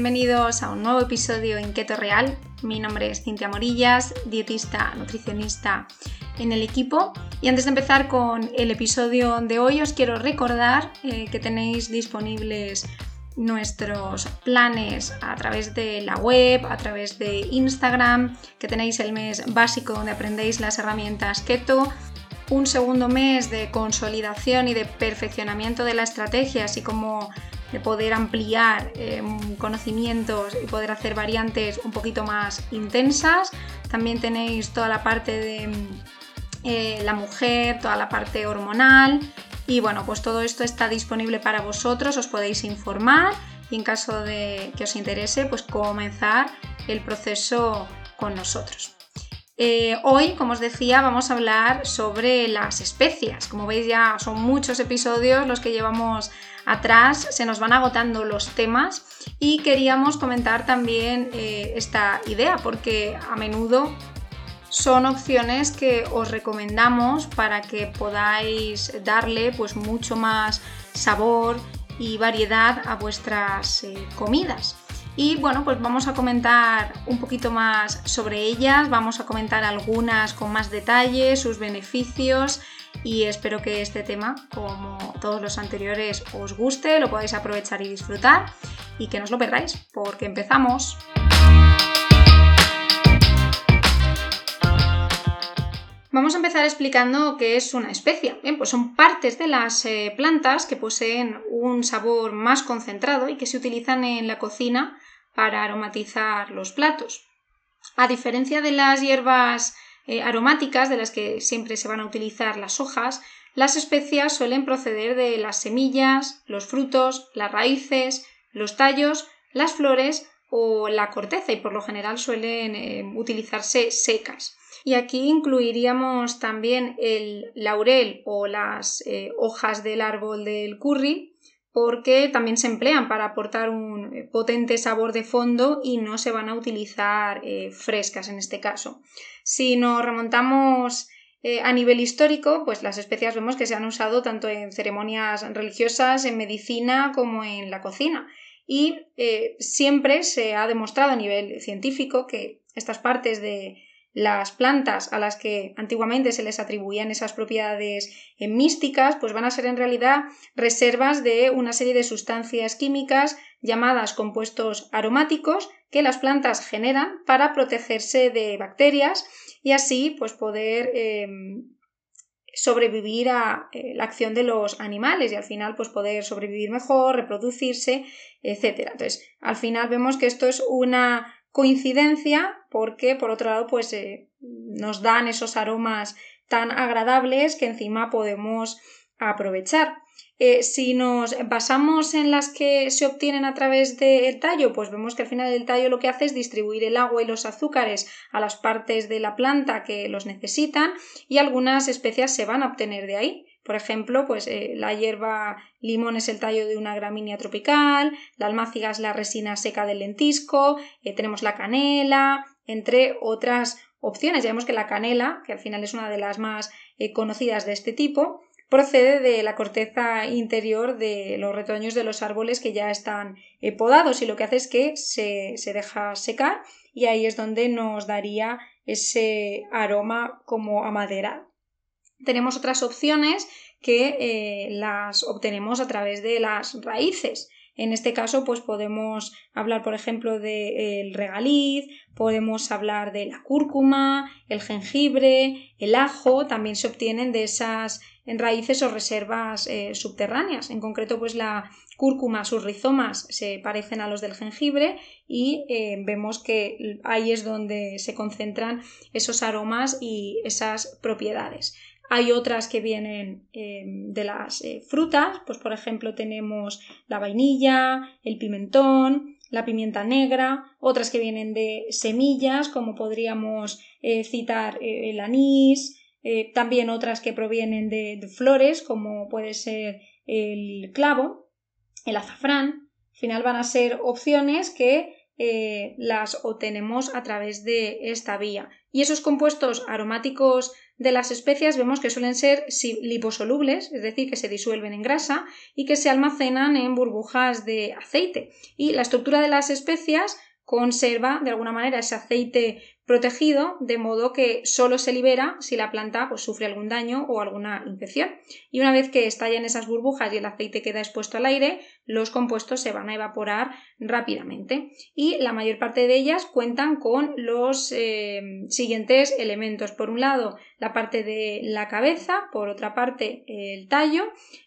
Bienvenidos a un nuevo episodio en Keto Real. Mi nombre es Cintia Morillas, dietista, nutricionista en el equipo. Y antes de empezar con el episodio de hoy, os quiero recordar eh, que tenéis disponibles nuestros planes a través de la web, a través de Instagram, que tenéis el mes básico donde aprendéis las herramientas keto, un segundo mes de consolidación y de perfeccionamiento de la estrategia, así como de poder ampliar em, conocimientos y poder hacer variantes un poquito más intensas. También tenéis toda la parte de em, eh, la mujer, toda la parte hormonal y bueno, pues todo esto está disponible para vosotros, os podéis informar y en caso de que os interese, pues comenzar el proceso con nosotros. Eh, hoy, como os decía, vamos a hablar sobre las especias. Como veis ya son muchos episodios los que llevamos atrás, se nos van agotando los temas y queríamos comentar también eh, esta idea porque a menudo son opciones que os recomendamos para que podáis darle pues mucho más sabor y variedad a vuestras eh, comidas. Y bueno, pues vamos a comentar un poquito más sobre ellas, vamos a comentar algunas con más detalle, sus beneficios y espero que este tema, como todos los anteriores, os guste, lo podáis aprovechar y disfrutar y que no os lo perdáis, porque empezamos. Vamos a empezar explicando qué es una especia. Bien, pues son partes de las eh, plantas que poseen un sabor más concentrado y que se utilizan en la cocina para aromatizar los platos. A diferencia de las hierbas eh, aromáticas de las que siempre se van a utilizar las hojas, las especias suelen proceder de las semillas, los frutos, las raíces, los tallos, las flores o la corteza y por lo general suelen eh, utilizarse secas. Y aquí incluiríamos también el laurel o las eh, hojas del árbol del curry, porque también se emplean para aportar un eh, potente sabor de fondo y no se van a utilizar eh, frescas en este caso. Si nos remontamos a nivel histórico, pues las especias vemos que se han usado tanto en ceremonias religiosas, en medicina como en la cocina. Y siempre se ha demostrado a nivel científico que estas partes de, las plantas a las que antiguamente se les atribuían esas propiedades eh, místicas, pues van a ser en realidad reservas de una serie de sustancias químicas llamadas compuestos aromáticos que las plantas generan para protegerse de bacterias y así pues poder em, sobrevivir a eh, la acción de los animales y al final pues poder sobrevivir mejor, reproducirse, etcétera. Entonces, al final vemos que esto es una coincidencia porque por otro lado pues eh, nos dan esos aromas tan agradables que encima podemos aprovechar. Eh, si nos basamos en las que se obtienen a través del tallo, pues vemos que al final el tallo lo que hace es distribuir el agua y los azúcares a las partes de la planta que los necesitan y algunas especias se van a obtener de ahí. Por ejemplo, pues eh, la hierba limón es el tallo de una gramínea tropical, la almáciga es la resina seca del lentisco, eh, tenemos la canela, entre otras opciones. Ya vemos que la canela, que al final es una de las más eh, conocidas de este tipo, procede de la corteza interior de los retoños de los árboles que ya están podados y lo que hace es que se, se deja secar y ahí es donde nos daría ese aroma como a madera tenemos otras opciones que eh, las obtenemos a través de las raíces. En este caso, pues podemos hablar, por ejemplo, del regaliz, podemos hablar de la cúrcuma, el jengibre, el ajo, también se obtienen de esas raíces o reservas eh, subterráneas. En concreto, pues la cúrcuma, sus rizomas se parecen a los del jengibre y eh, vemos que ahí es donde se concentran esos aromas y esas propiedades. Hay otras que vienen eh, de las eh, frutas, pues por ejemplo tenemos la vainilla, el pimentón, la pimienta negra, otras que vienen de semillas, como podríamos eh, citar el anís, también otras que provienen de, de, flores, como puede ser el clavo, el azafrán. Al final van a ser opciones que las obtenemos a través de esta vía. Y esos compuestos aromáticos de las especias vemos que suelen ser liposolubles, es decir, que se disuelven en grasa y que se almacenan en burbujas de aceite. Y la estructura de las especias conserva de alguna manera ese aceite protegido, de modo que solo se libera si la planta pues, sufre algún daño o alguna infección. Y una vez que estallan esas burbujas y el aceite queda expuesto al aire, los compuestos se van a evaporar rápidamente. Y la mayor parte de ellas cuentan con los eh, siguientes elementos. Por un lado, la parte de la cabeza, por otra parte, el tallo,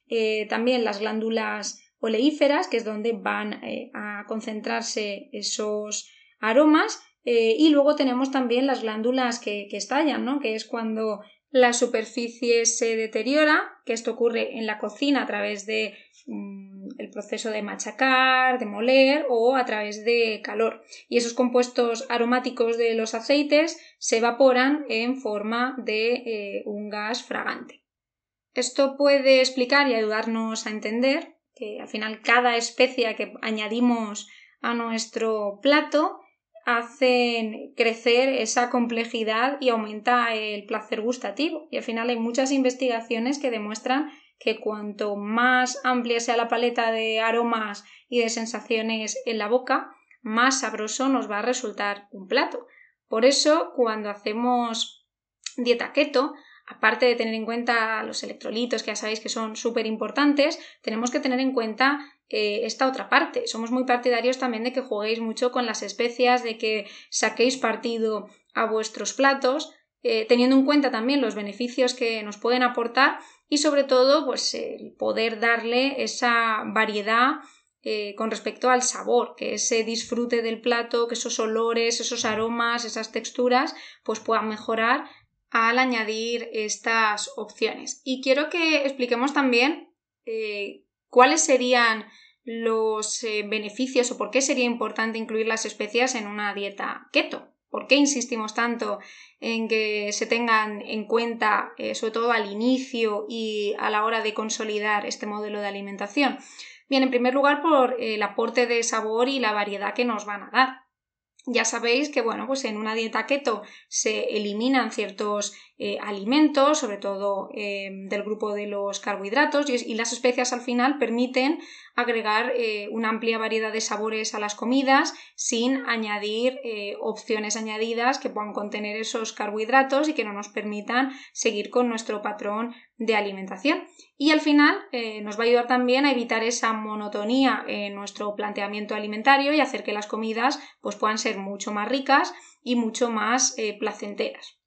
eh, también las glándulas oleíferas, que es donde van eh, a concentrarse esos aromas, eh, y luego tenemos también las glándulas que, estallan, ¿no? que es cuando la superficie se deteriora, que esto ocurre en la cocina a través de mm, el proceso de machacar, de moler o a través de calor. Y esos compuestos aromáticos de los aceites se evaporan en forma de eh, un gas fragante. Esto puede explicar y ayudarnos a entender que al final cada especia que añadimos a nuestro plato hacen crecer esa complejidad y aumenta el placer gustativo. Y al final hay muchas investigaciones que demuestran que cuanto más amplia sea la paleta de aromas y de sensaciones en la boca, más sabroso nos va a resultar un plato. Por eso, cuando hacemos dieta keto, aparte de tener en cuenta los electrolitos, que ya sabéis que son súper importantes, tenemos que tener en cuenta eh, esta otra parte. Somos muy partidarios también de que juguéis mucho con las especias, de que saquéis partido a vuestros platos, eh, teniendo en cuenta también los beneficios que nos pueden aportar y sobre todo pues el poder darle esa variedad eh, con respecto al sabor, que ese disfrute del plato, que esos olores, esos aromas, esas texturas, pues puedan mejorar al añadir estas opciones. Y quiero que expliquemos también eh, cuáles serían los eh, beneficios o por qué sería importante incluir las especias en una dieta keto. ¿Por qué insistimos tanto en que se tengan en cuenta, eh, sobre todo al inicio y a la hora de consolidar este modelo de alimentación? Bien, en primer lugar por el aporte de sabor y la variedad que nos van a dar. Ya sabéis que, bueno, pues en una dieta keto se eliminan ciertos eh, alimentos, sobre todo eh, del grupo de los carbohidratos, y, las especias al final permiten agregar eh, una amplia variedad de sabores a las comidas sin añadir opciones añadidas que puedan contener esos carbohidratos y que no nos permitan seguir con nuestro patrón de alimentación. Y al final nos va a ayudar también a evitar esa monotonía en nuestro planteamiento alimentario y hacer que las comidas pues, puedan ser mucho más ricas y mucho más placenteras.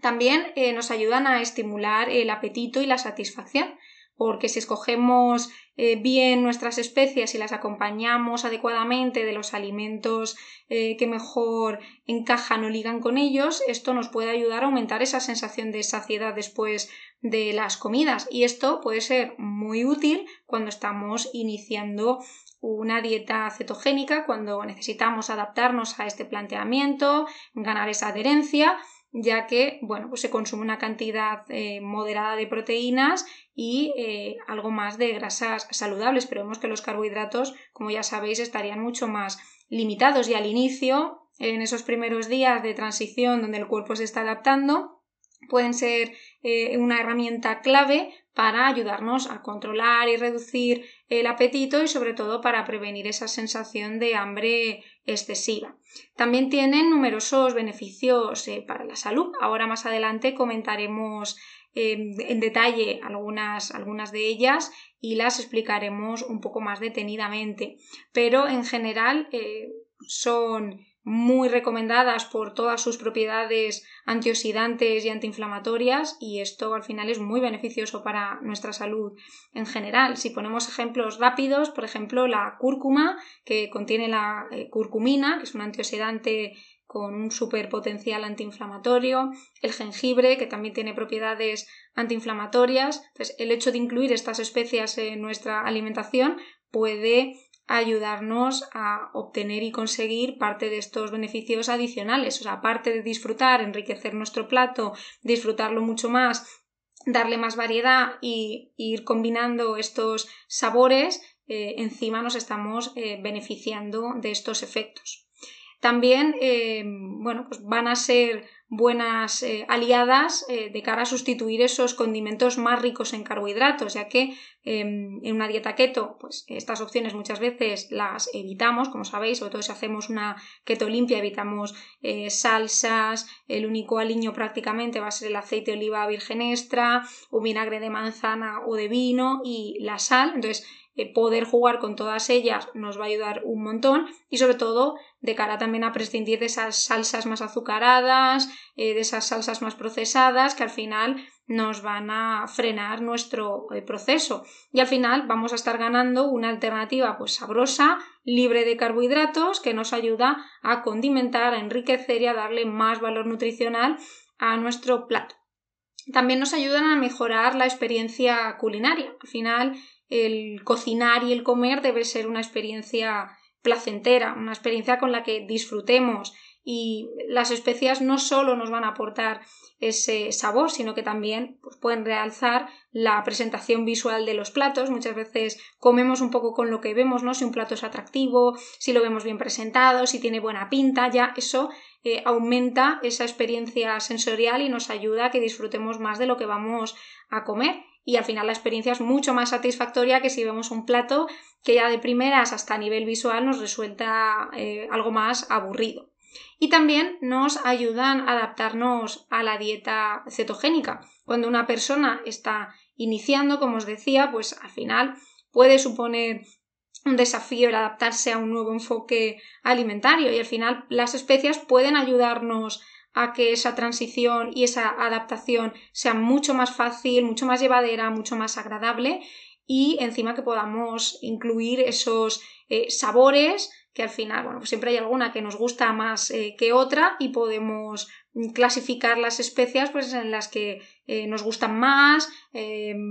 También eh, nos ayudan a estimular el apetito y la satisfacción, porque si escogemos eh, bien nuestras especies y las acompañamos adecuadamente de los alimentos eh, que mejor encajan o ligan con ellos, esto nos puede ayudar a aumentar esa sensación de saciedad después de las comidas. Y esto puede ser muy útil cuando estamos iniciando una dieta cetogénica, cuando necesitamos adaptarnos a este planteamiento, ganar esa adherencia ya que bueno, pues se consume una cantidad eh, moderada de proteínas y eh, algo más de grasas saludables, pero vemos que los carbohidratos, como ya sabéis, estarían mucho más limitados y al inicio, en esos primeros días de transición donde el cuerpo se está adaptando, pueden ser eh, una herramienta clave para ayudarnos a controlar y reducir el apetito y sobre todo para prevenir esa sensación de hambre excesiva. También tienen numerosos beneficios eh, para la salud. Ahora más adelante comentaremos em, en detalle algunas, algunas de ellas y las explicaremos un poco más detenidamente. Pero en general eh, son muy recomendadas por todas sus propiedades antioxidantes y antiinflamatorias y esto al final es muy beneficioso para nuestra salud en general. Si ponemos ejemplos rápidos, por ejemplo, la cúrcuma que contiene la eh, curcumina, que es un antioxidante con un super potencial antiinflamatorio, el jengibre, que también tiene propiedades antiinflamatorias. Entonces, el hecho de incluir estas especias en nuestra alimentación puede ayudarnos a obtener y conseguir parte de estos beneficios adicionales. O sea, aparte de disfrutar, enriquecer nuestro plato, disfrutarlo mucho más, darle más variedad y ir combinando estos sabores, eh, encima nos estamos eh, beneficiando de estos efectos. También, eh, bueno, pues van a ser buenas eh, aliadas eh, de cara a sustituir esos condimentos más ricos en carbohidratos, ya que em, en una dieta keto, pues estas opciones muchas veces las evitamos, como sabéis, sobre todo si hacemos una keto limpia, evitamos eh, salsas, el único aliño prácticamente va a ser el aceite de oliva virgen extra, un vinagre de manzana o de vino y la sal. Entonces, poder jugar con todas ellas nos va a ayudar un montón y sobre todo de cara también a prescindir de esas salsas más azucaradas, eh, de esas salsas más procesadas que al final nos van a frenar nuestro eh, proceso y al final vamos a estar ganando una alternativa pues sabrosa, libre de carbohidratos que nos ayuda a condimentar, a enriquecer y a darle más valor nutricional a nuestro plato. También nos ayudan a mejorar la experiencia culinaria. Al final el cocinar y el comer debe ser una experiencia placentera, una experiencia con la que disfrutemos y las especias no solo nos van a aportar ese sabor, sino que también pues, pueden realzar la presentación visual de los platos. Muchas veces comemos un poco con lo que vemos, ¿no? Si un plato es atractivo, si lo vemos bien presentado, si tiene buena pinta, ya eso eh, aumenta esa experiencia sensorial y nos ayuda a que disfrutemos más de lo que vamos a comer y al final la experiencia es mucho más satisfactoria que si vemos un plato que ya de primeras hasta a nivel visual nos resulta eh, algo más aburrido. Y también nos ayudan a adaptarnos a la dieta cetogénica. Cuando una persona está iniciando, como os decía, pues al final puede suponer un desafío el adaptarse a un nuevo enfoque alimentario y al final las especias pueden ayudarnos a que esa transición y esa adaptación sea mucho más fácil, mucho más llevadera, mucho más agradable y encima que podamos incluir esos eh, sabores que al final, bueno, pues siempre hay alguna que nos gusta más eh, que otra y podemos clasificar las especias pues en las que eh, nos gustan más,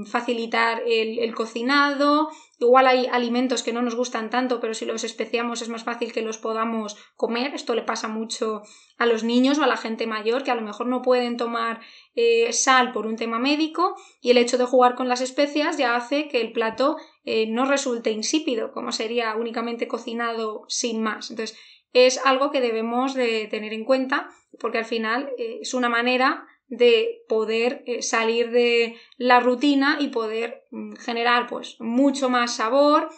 facilitar el, cocinado Igual hay alimentos que no nos gustan tanto, pero si los especiamos es más fácil que los podamos comer. Esto le pasa mucho a los niños o a la gente mayor que a lo mejor no pueden tomar eh, sal por un tema médico y el hecho de jugar con las especias ya hace que el plato eh, no resulte insípido, como sería únicamente cocinado sin más. Entonces, es algo que debemos de tener en cuenta porque al final eh, es una manera de poder eh, salir de la rutina y poder mm, generar pues mucho más sabor,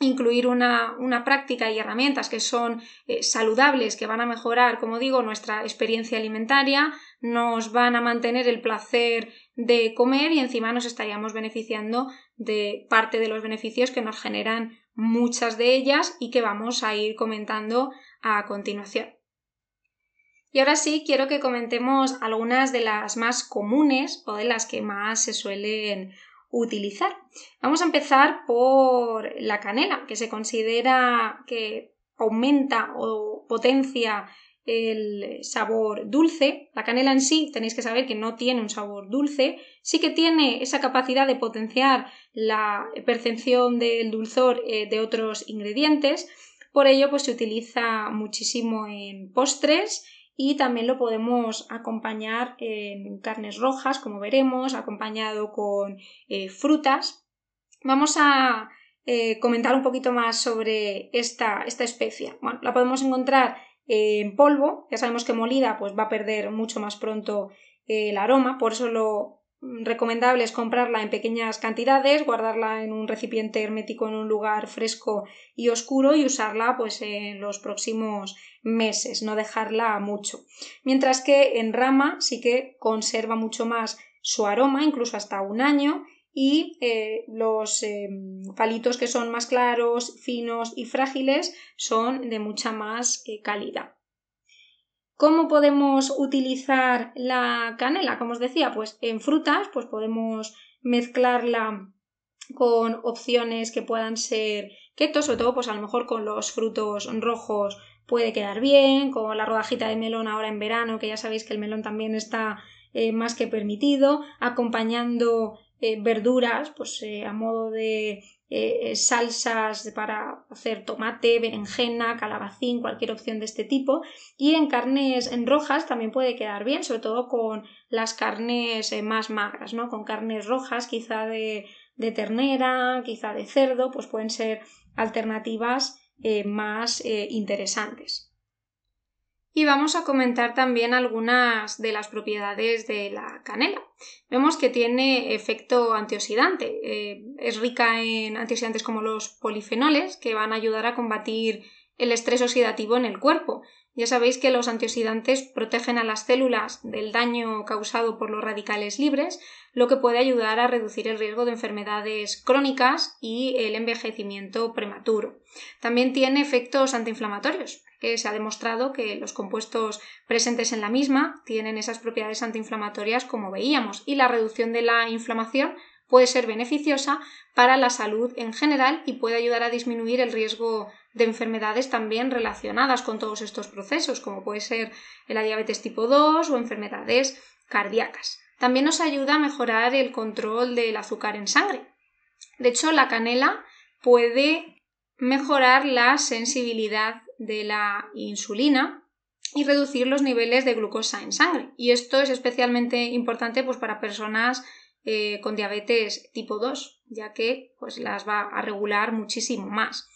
incluir una, práctica y herramientas que son eh, saludables, que van a mejorar, como digo, nuestra experiencia alimentaria, nos van a mantener el placer de comer y encima nos estaríamos beneficiando de parte de los beneficios que nos generan muchas de ellas y que vamos a ir comentando a continuación. Y ahora sí quiero que comentemos algunas de las más comunes o de las que más se suelen utilizar. Vamos a empezar por la canela, que se considera que aumenta o potencia el sabor dulce. La canela en sí tenéis que saber que no tiene un sabor dulce, sí que tiene esa capacidad de potenciar la percepción del dulzor eh, de otros ingredientes. Por ello, pues se utiliza muchísimo en postres y también lo podemos acompañar en carnes rojas, como veremos, acompañado con eh, frutas. Vamos a eh, comentar un poquito más sobre esta, esta. Bueno, la podemos encontrar en polvo, ya sabemos que molida pues va a perder mucho más pronto el aroma, por eso lo recomendable es comprarla en pequeñas cantidades, guardarla en un recipiente hermético en un lugar fresco y oscuro y usarla pues en los próximos meses, no dejarla mucho. Mientras que en rama sí que conserva mucho más su aroma, incluso hasta un año, y eh, los em, palitos que son más claros, finos y frágiles son de mucha más eh, calidad. ¿Cómo podemos utilizar la canela? Como os decía, pues en frutas, pues podemos mezclarla con opciones que puedan ser keto, sobre todo pues a lo mejor con los frutos rojos puede quedar bien, con la rodajita de melón ahora en verano, que ya sabéis que el melón también está eh, más que permitido, acompañando eh, verduras, pues eh, a modo de eh, salsas para hacer tomate, berenjena, calabacín, cualquier opción de este tipo. Y en carnes en rojas también puede quedar bien, sobre todo con las carnes eh, más magras, ¿no? Con carnes rojas, quizá de, de, ternera, quizá de cerdo, pues pueden ser alternativas eh, más interesantes. Y vamos a comentar también algunas de las propiedades de la canela. Vemos que tiene efecto antioxidante, eh, es rica en antioxidantes como los polifenoles que van a ayudar a combatir el estrés oxidativo en el cuerpo. Ya sabéis que los antioxidantes protegen a las células del daño causado por los radicales libres, lo que puede ayudar a reducir el riesgo de enfermedades crónicas y el envejecimiento prematuro. También tiene efectos antiinflamatorios, que se ha demostrado que los compuestos presentes en la misma tienen esas propiedades antiinflamatorias como veíamos, y la reducción de la inflamación puede ser beneficiosa para la salud en general y puede ayudar a disminuir el riesgo de enfermedades también relacionadas con todos estos procesos, como puede ser la diabetes tipo 2 o enfermedades cardíacas. También nos ayuda a mejorar el control del azúcar en sangre. De hecho, la canela puede mejorar la sensibilidad de la insulina y reducir los niveles de glucosa en sangre. Y esto es especialmente importante pues, para personas eh, con diabetes tipo 2, ya que pues, las va a regular muchísimo más.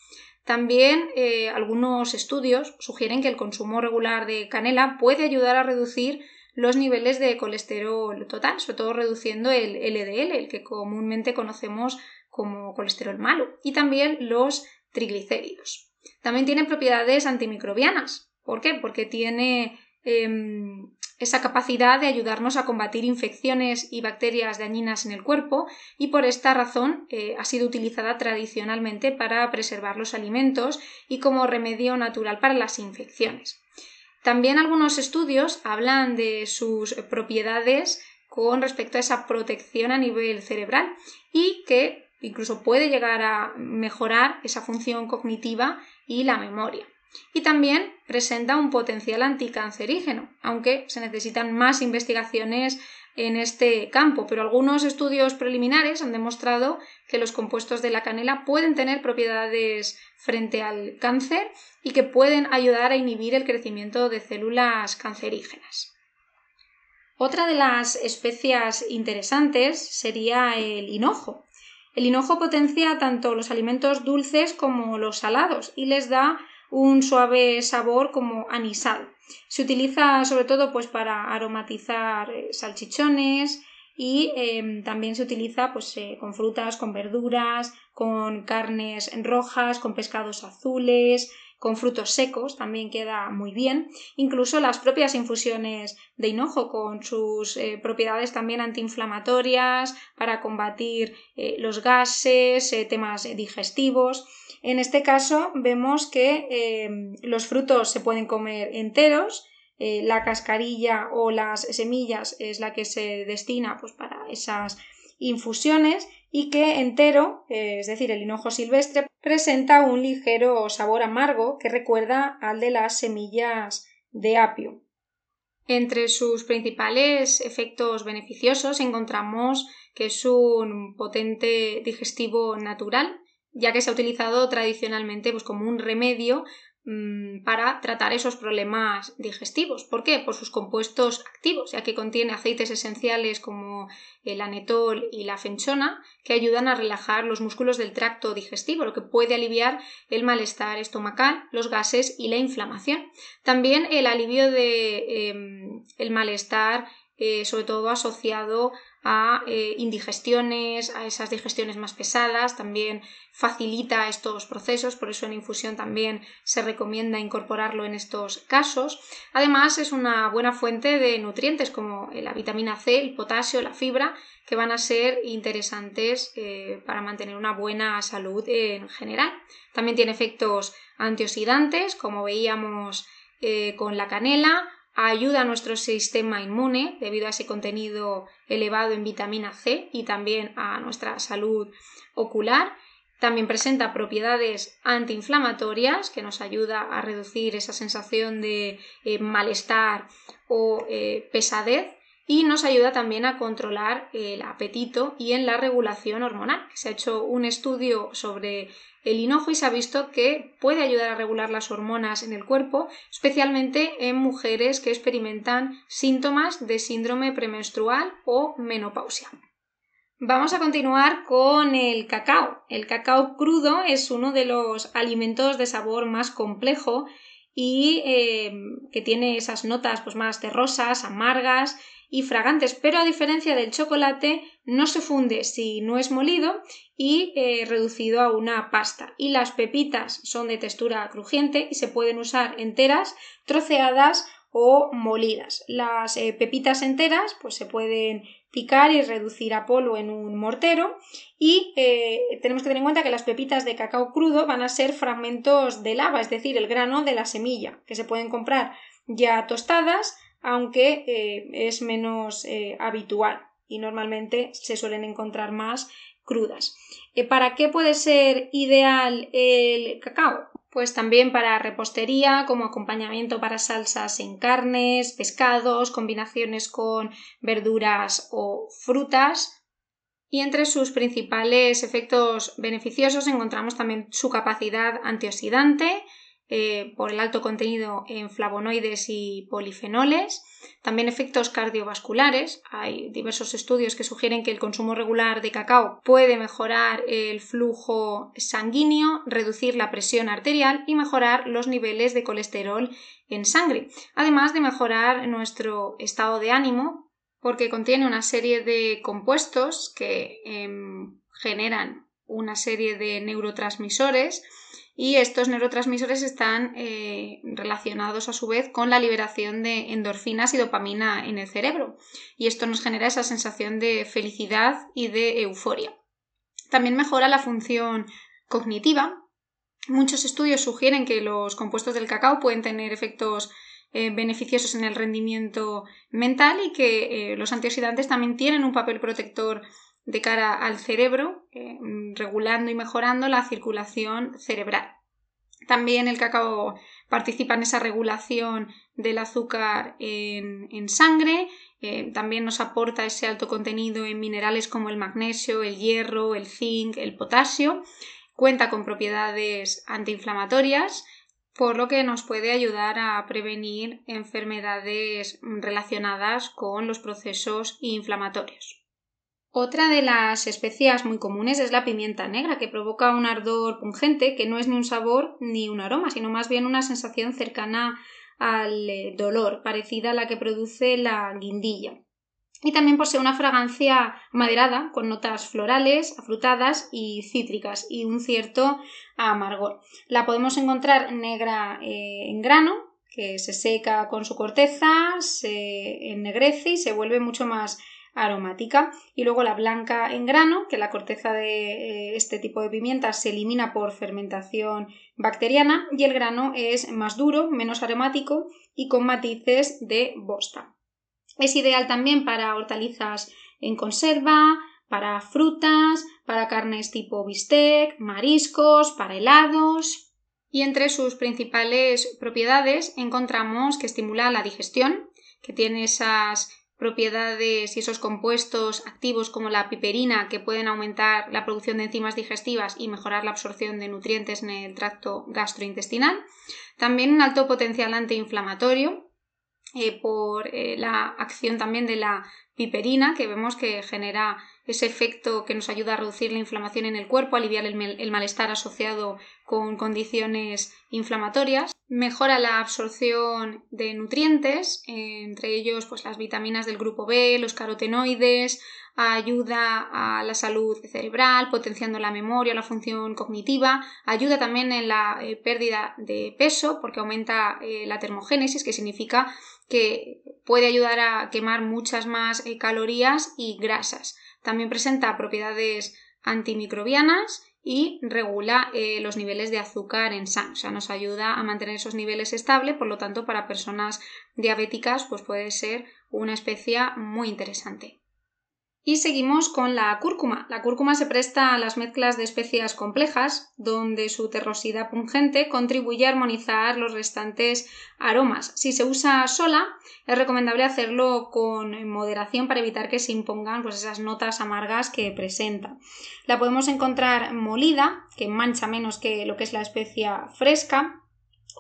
También eh, algunos estudios sugieren que el consumo regular de canela puede ayudar a reducir los niveles de colesterol total, sobre todo reduciendo el LDL, el que comúnmente conocemos como colesterol malo, y también los triglicéridos. También tiene propiedades antimicrobianas. ¿Por qué? Porque tiene em, esa capacidad de ayudarnos a combatir infecciones y bacterias dañinas en el cuerpo y por esta razón eh, ha sido utilizada tradicionalmente para preservar los alimentos y como remedio natural para las infecciones. También algunos estudios hablan de sus propiedades con respecto a esa protección a nivel cerebral y que incluso puede llegar a mejorar esa función cognitiva y la memoria y también presenta un potencial anticancerígeno, aunque se necesitan más investigaciones en este campo, pero algunos estudios preliminares han demostrado que los compuestos de la canela pueden tener propiedades frente al cáncer y que pueden ayudar a inhibir el crecimiento de células cancerígenas. Otra de las especias interesantes sería el hinojo. El hinojo potencia tanto los alimentos dulces como los salados y les da un suave sabor como anisado. Se utiliza sobre todo pues para aromatizar eh, salchichones y em, también se utiliza pues, eh, con frutas, con verduras, con carnes rojas, con pescados azules, con frutos secos, también queda muy bien. Incluso las propias infusiones de hinojo con sus eh, propiedades también antiinflamatorias para combatir los gases, temas digestivos. En este caso vemos que em, los frutos se pueden comer enteros, eh, la cascarilla o las semillas es la que se destina pues, para esas infusiones y que entero, eh, es decir, el hinojo silvestre, presenta un ligero sabor amargo que recuerda al de las semillas de apio. Entre sus principales efectos beneficiosos encontramos que es un potente digestivo natural, ya que se ha utilizado tradicionalmente pues, como un remedio mm, para tratar esos problemas digestivos. ¿Por qué? Por sus compuestos activos, ya que contiene aceites esenciales como el anetol y la fenchona, que ayudan a relajar los músculos del tracto digestivo, lo que puede aliviar el malestar estomacal, los gases y la inflamación. También el alivio de em, el malestar, eh, sobre todo asociado a eh, indigestiones, a esas digestiones más pesadas, también facilita estos procesos, por eso en infusión también se recomienda incorporarlo en estos casos. Además es una buena fuente de nutrientes como la vitamina C, el potasio, la fibra, que van a ser interesantes eh, para mantener una buena salud en general. También tiene efectos antioxidantes, como veíamos eh, con la canela, ayuda a nuestro sistema inmune debido a ese contenido elevado en vitamina C y también a nuestra salud ocular. También presenta propiedades antiinflamatorias que nos ayuda a reducir esa sensación de eh, malestar o eh, pesadez y nos ayuda también a controlar el apetito y en la regulación hormonal. Se ha hecho un estudio sobre el hinojo y se ha visto que puede ayudar a regular las hormonas en el cuerpo, especialmente en mujeres que experimentan síntomas de síndrome premenstrual o menopausia. Vamos a continuar con el cacao. El cacao crudo es uno de los alimentos de sabor más complejo y eh, que tiene esas notas pues, más terrosas, amargas y fragantes, pero a diferencia del chocolate no se funde si no es molido y eh, reducido a una pasta. Y las pepitas son de textura crujiente y se pueden usar enteras, troceadas o molidas. Las eh, pepitas enteras pues se pueden picar y reducir a polvo en un mortero y eh, tenemos que tener en cuenta que las pepitas de cacao crudo van a ser fragmentos de lava, es decir, el grano de la semilla, que se pueden comprar ya tostadas, aunque eh, es menos habitual y normalmente se suelen encontrar más crudas. ¿Para qué puede ser ideal el cacao? pues también para repostería, como acompañamiento para salsas en carnes, pescados, combinaciones con verduras o frutas. Y entre sus principales efectos beneficiosos encontramos también su capacidad antioxidante, eh, por el alto contenido en flavonoides y polifenoles, también efectos cardiovasculares. Hay diversos estudios que sugieren que el consumo regular de cacao puede mejorar el flujo sanguíneo, reducir la presión arterial y mejorar los niveles de colesterol en sangre, además de mejorar nuestro estado de ánimo porque contiene una serie de compuestos que em, generan una serie de neurotransmisores y estos neurotransmisores están eh, relacionados a su vez con la liberación de endorfinas y dopamina en el cerebro y esto nos genera esa sensación de felicidad y de euforia. También mejora la función cognitiva. Muchos estudios sugieren que los compuestos del cacao pueden tener efectos eh, beneficiosos en el rendimiento mental y que eh, los antioxidantes también tienen un papel protector de cara al cerebro, eh, regulando y mejorando la circulación cerebral. También el cacao participa en esa regulación del azúcar en, sangre, eh, también nos aporta ese alto contenido en minerales como el magnesio, el hierro, el zinc, el potasio, cuenta con propiedades antiinflamatorias, por lo que nos puede ayudar a prevenir enfermedades relacionadas con los procesos inflamatorios. Otra de las especias muy comunes es la pimienta negra, que provoca un ardor pungente que no es ni un sabor ni un aroma, sino más bien una sensación cercana al eh, dolor, parecida a la que produce la guindilla. Y también posee una fragancia maderada, con notas florales, afrutadas y cítricas, y un cierto amargor. La podemos encontrar negra eh, en grano, que se seca con su corteza, se ennegrece y se vuelve mucho más aromática. Y luego la blanca en grano, que la corteza de eh, este tipo de pimienta se elimina por fermentación bacteriana y el grano es más duro, menos aromático y con matices de bosta. Es ideal también para hortalizas en conserva, para frutas, para carnes tipo bistec, mariscos, para helados. Y entre sus principales propiedades encontramos que estimula la digestión, que tiene esas propiedades y esos compuestos activos como la piperina que pueden aumentar la producción de enzimas digestivas y mejorar la absorción de nutrientes en el tracto gastrointestinal. También un alto potencial antiinflamatorio eh, por eh, la acción también de la piperina que vemos que genera ese efecto que nos ayuda a reducir la inflamación en el cuerpo, aliviar el, malestar asociado con condiciones inflamatorias, mejora la absorción de nutrientes, entre ellos pues, las vitaminas del grupo B, los carotenoides, ayuda a la salud cerebral, potenciando la memoria, la función cognitiva, ayuda también en la eh, pérdida de peso porque aumenta eh, la termogénesis, que significa que puede ayudar a quemar muchas más eh, calorías y grasas. También presenta propiedades antimicrobianas y regula eh, los niveles de azúcar en sangre, o sea, nos ayuda a mantener esos niveles estables, por lo tanto, para personas diabéticas, pues puede ser una especia muy interesante. Y seguimos con la cúrcuma. La cúrcuma se presta a las mezclas de especias complejas, donde su terrosidad pungente contribuye a armonizar los restantes aromas. Si se usa sola, es recomendable hacerlo con moderación para evitar que se impongan pues, esas notas amargas que presenta. La podemos encontrar molida, que mancha menos que lo que es la especia fresca,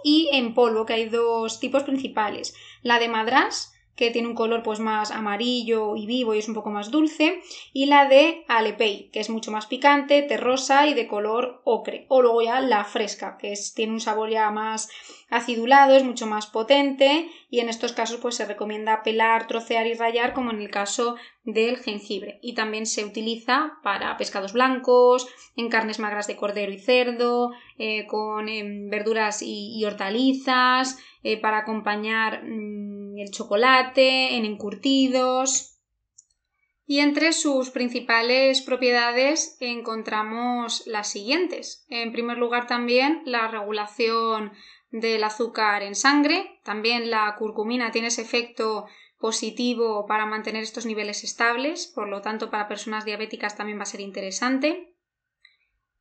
y en polvo, que hay dos tipos principales. La de madrás, que tiene un color pues más amarillo y vivo y es un poco más dulce, y la de Alepei, que es mucho más picante, terrosa y de color ocre, o luego ya la fresca, que es, tiene un sabor ya más acidulado, es mucho más potente y en estos casos pues se recomienda pelar, trocear y rallar como en el caso del jengibre. Y también se utiliza para pescados blancos, en carnes magras de cordero y cerdo, eh, con em, verduras y, hortalizas, eh, para acompañar mm, el chocolate, en encurtidos. Y entre sus principales propiedades encontramos las siguientes. En primer lugar también la regulación del azúcar en sangre. También la curcumina tiene ese efecto positivo para mantener estos niveles estables, por lo tanto para personas diabéticas también va a ser interesante.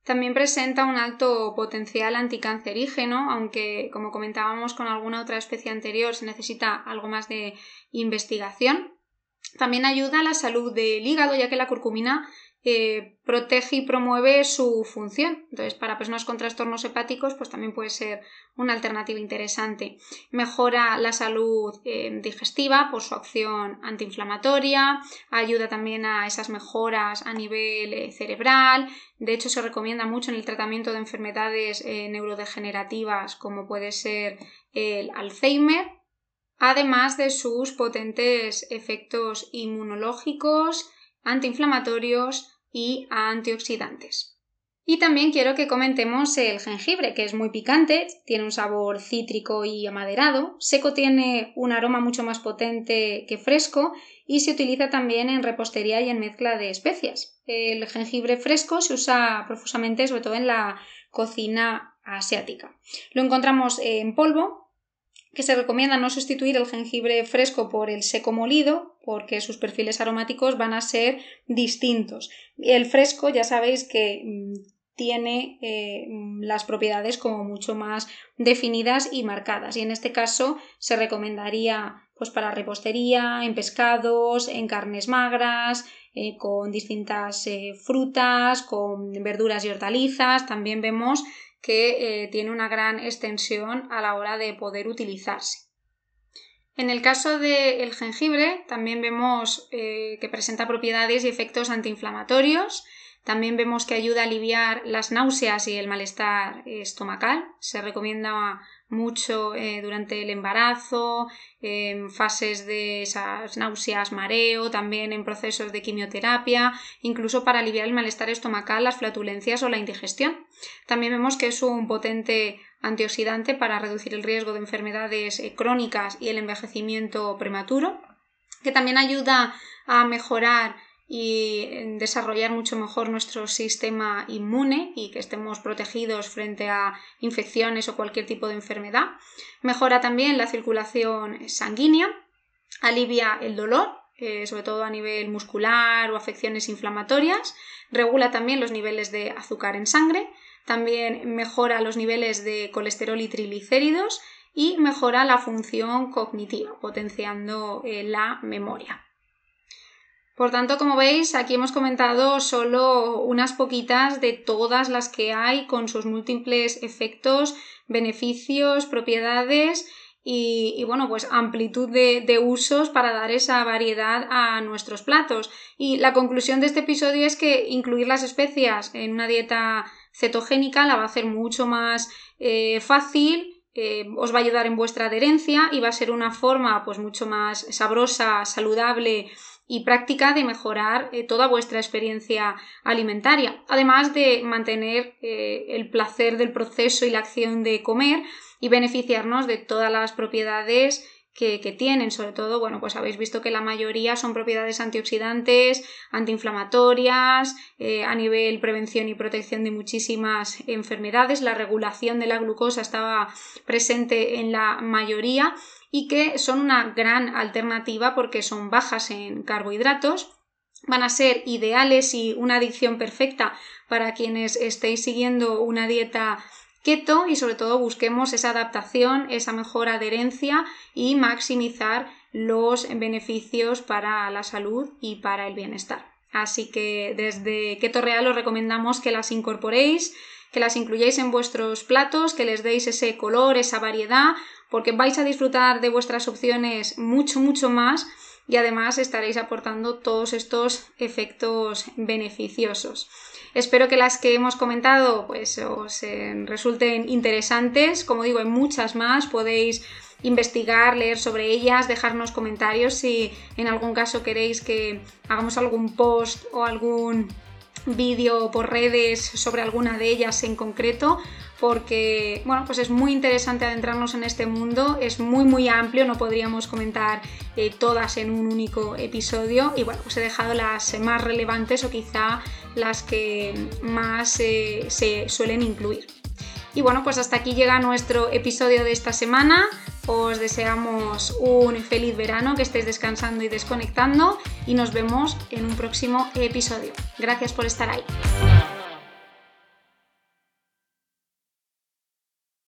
También presenta un alto potencial anticancerígeno, aunque como comentábamos con alguna otra especie anterior se necesita algo más de investigación. También ayuda a la salud del hígado, ya que la curcumina eh, protege y promueve su función. Entonces, para personas con trastornos hepáticos, pues también puede ser una alternativa interesante. Mejora la salud eh, digestiva por su acción antiinflamatoria, ayuda también a esas mejoras a nivel eh, cerebral. De hecho, se recomienda mucho en el tratamiento de enfermedades neurodegenerativas como puede ser el Alzheimer, además de sus potentes efectos inmunológicos, antiinflamatorios y antioxidantes. Y también quiero que comentemos el jengibre, que es muy picante, tiene un sabor cítrico y amaderado, seco tiene un aroma mucho más potente que fresco y se utiliza también en repostería y en mezcla de especias. El jengibre fresco se usa profusamente sobre todo en la cocina asiática. Lo encontramos en polvo, que se recomienda no sustituir el jengibre fresco por el seco molido, porque sus perfiles aromáticos van a ser distintos. El fresco ya sabéis que mm, tiene eh, mm, las propiedades como mucho más definidas y marcadas y en este caso se recomendaría pues para repostería, en pescados, en carnes magras, eh, con distintas eh, frutas, con verduras y hortalizas. También vemos que eh, tiene una gran extensión a la hora de poder utilizarse. En el caso del jengibre también vemos eh, que presenta propiedades y efectos antiinflamatorios, también vemos que ayuda a aliviar las náuseas y el malestar estomacal. Se recomienda mucho eh, durante el embarazo, en fases de esas náuseas, mareo, también en procesos de quimioterapia, incluso para aliviar el malestar estomacal, las flatulencias o la indigestión. También vemos que es un potente antioxidante para reducir el riesgo de enfermedades eh, crónicas y el envejecimiento prematuro, que también ayuda a mejorar y desarrollar mucho mejor nuestro sistema inmune y que estemos protegidos frente a infecciones o cualquier tipo de enfermedad. Mejora también la circulación sanguínea, alivia el dolor, eh, sobre todo a nivel muscular o afecciones inflamatorias, regula también los niveles de azúcar en sangre, también mejora los niveles de colesterol y triglicéridos y mejora la función cognitiva, potenciando eh, la memoria. Por tanto, como veis, aquí hemos comentado solo unas poquitas de todas las que hay con sus múltiples efectos, beneficios, propiedades y, bueno, pues amplitud de, usos para dar esa variedad a nuestros platos. Y la conclusión de este episodio es que incluir las especias en una dieta cetogénica la va a hacer mucho más eh, fácil, eh, os va a ayudar en vuestra adherencia y va a ser una forma pues mucho más sabrosa, saludable y práctica de mejorar eh, toda vuestra experiencia alimentaria, además de mantener eh, el placer del proceso y la acción de comer y beneficiarnos de todas las propiedades que, tienen, sobre todo, bueno, pues habéis visto que la mayoría son propiedades antioxidantes, antiinflamatorias, eh, a nivel prevención y protección de muchísimas enfermedades. La regulación de la glucosa estaba presente en la mayoría y que son una gran alternativa porque son bajas en carbohidratos, van a ser ideales y una adicción perfecta para quienes estéis siguiendo una dieta keto y sobre todo busquemos esa adaptación, esa mejor adherencia y maximizar los beneficios para la salud y para el bienestar. Así que desde Keto Real os recomendamos que las incorporéis, que las incluyáis en vuestros platos, que les deis ese color, esa variedad, porque vais a disfrutar de vuestras opciones mucho, mucho más y además estaréis aportando todos estos efectos beneficiosos. Espero que las que hemos comentado pues os eh, resulten interesantes. Como digo, hay muchas más. Podéis investigar, leer sobre ellas, dejarnos comentarios si en algún caso queréis que hagamos algún post o algún vídeo por redes sobre alguna de ellas en concreto porque bueno, pues es muy interesante adentrarnos en este mundo, es muy muy amplio, no podríamos comentar eh, todas en un único episodio y bueno, pues he dejado las más relevantes o quizá las que más eh, se suelen incluir. Y bueno, pues hasta aquí llega nuestro episodio de esta semana. Os deseamos un feliz verano, que estéis descansando y desconectando y nos vemos en un próximo episodio. Gracias por estar ahí.